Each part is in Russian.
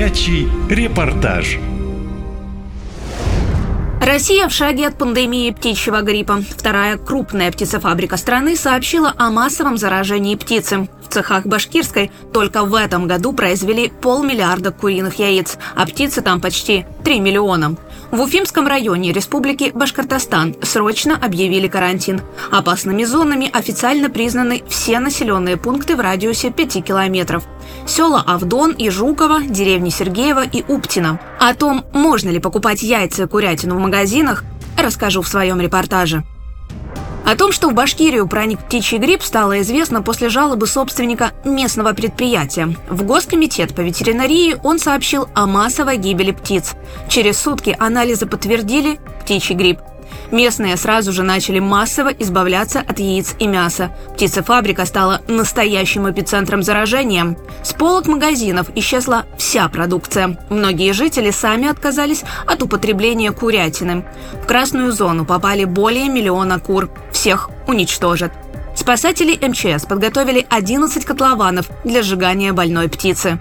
Горячий репортаж. Россия в шаге от пандемии птичьего гриппа. Вторая крупная птицефабрика страны сообщила о массовом заражении птицы. В цехах Башкирской только в этом году произвели полмиллиарда куриных яиц, а птицы там почти 3 миллиона. В Уфимском районе Республики Башкортостан срочно объявили карантин. Опасными зонами официально признаны все населенные пункты в радиусе 5 километров. Села Авдон и Жуково, деревни Сергеева и Уптина. О том, можно ли покупать яйца и курятину в магазинах, расскажу в своем репортаже. О том, что в Башкирию проник птичий грипп, стало известно после жалобы собственника местного предприятия. В Госкомитет по ветеринарии он сообщил о массовой гибели птиц. Через сутки анализы подтвердили птичий грипп. Местные сразу же начали массово избавляться от яиц и мяса. Птицефабрика стала настоящим эпицентром заражения. С полок магазинов исчезла вся продукция. Многие жители сами отказались от употребления курятины. В красную зону попали более миллиона кур. Всех уничтожат. Спасатели МЧС подготовили 11 котлованов для сжигания больной птицы.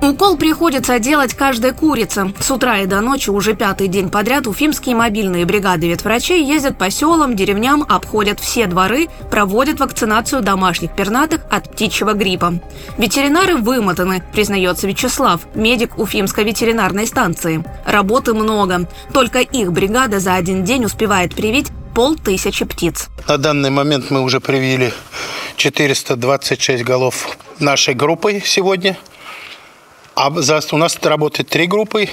Укол приходится делать каждой курице. С утра и до ночи уже пятый день подряд уфимские мобильные бригады ветврачей ездят по селам, деревням, обходят все дворы, проводят вакцинацию домашних пернатых от птичьего гриппа. Ветеринары вымотаны, признается Вячеслав, медик Уфимской ветеринарной станции. Работы много. Только их бригада за один день успевает привить полтысячи птиц. На данный момент мы уже привили 426 голов нашей группой сегодня. А у нас работает три группы.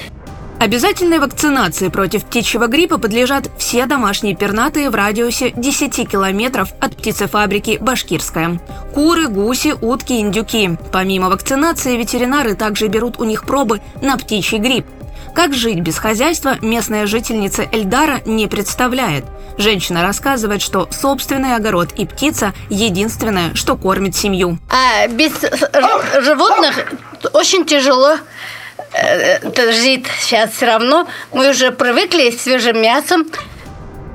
Обязательной вакцинации против птичьего гриппа подлежат все домашние пернатые в радиусе 10 километров от птицефабрики «Башкирская». Куры, гуси, утки, индюки. Помимо вакцинации, ветеринары также берут у них пробы на птичий грипп. Как жить без хозяйства, местная жительница Эльдара не представляет. Женщина рассказывает, что собственный огород и птица – единственное, что кормит семью. А без животных очень тяжело э, жить сейчас все равно. Мы уже привыкли с свежим мясом,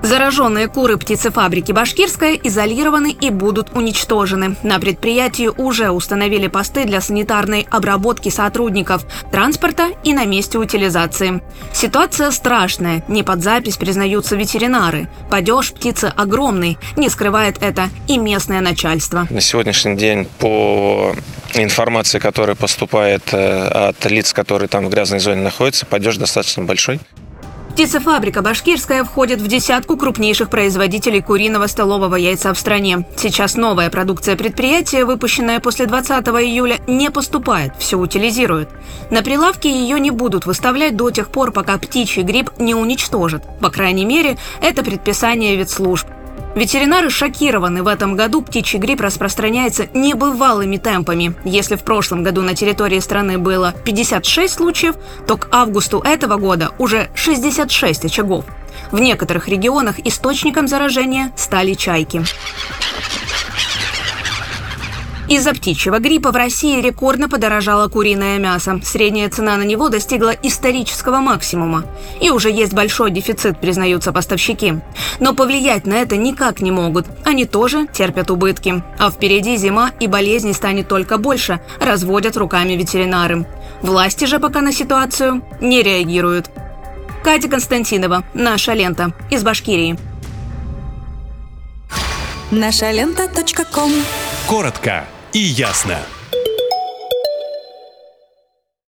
Зараженные куры птицефабрики «Башкирская» изолированы и будут уничтожены. На предприятии уже установили посты для санитарной обработки сотрудников, транспорта и на месте утилизации. Ситуация страшная, не под запись признаются ветеринары. Падеж птицы огромный, не скрывает это и местное начальство. На сегодняшний день по информации, которая поступает э, от лиц, которые там в грязной зоне находятся, падеж достаточно большой. Птицефабрика «Башкирская» входит в десятку крупнейших производителей куриного столового яйца в стране. Сейчас новая продукция предприятия, выпущенная после 20 июля, не поступает, все утилизируют. На прилавке ее не будут выставлять до тех пор, пока птичий гриб не уничтожат. По крайней мере, это предписание ветслужб. Ветеринары шокированы. В этом году птичий грипп распространяется небывалыми темпами. Если в прошлом году на территории страны было 56 случаев, то к августу этого года уже 66 очагов. В некоторых регионах источником заражения стали чайки. Из-за птичьего гриппа в России рекордно подорожало куриное мясо. Средняя цена на него достигла исторического максимума. И уже есть большой дефицит, признаются поставщики. Но повлиять на это никак не могут. Они тоже терпят убытки. А впереди зима и болезней станет только больше, разводят руками ветеринары. Власти же пока на ситуацию не реагируют. Катя Константинова, «Наша лента» из Башкирии. Наша лента. Коротко и ясно.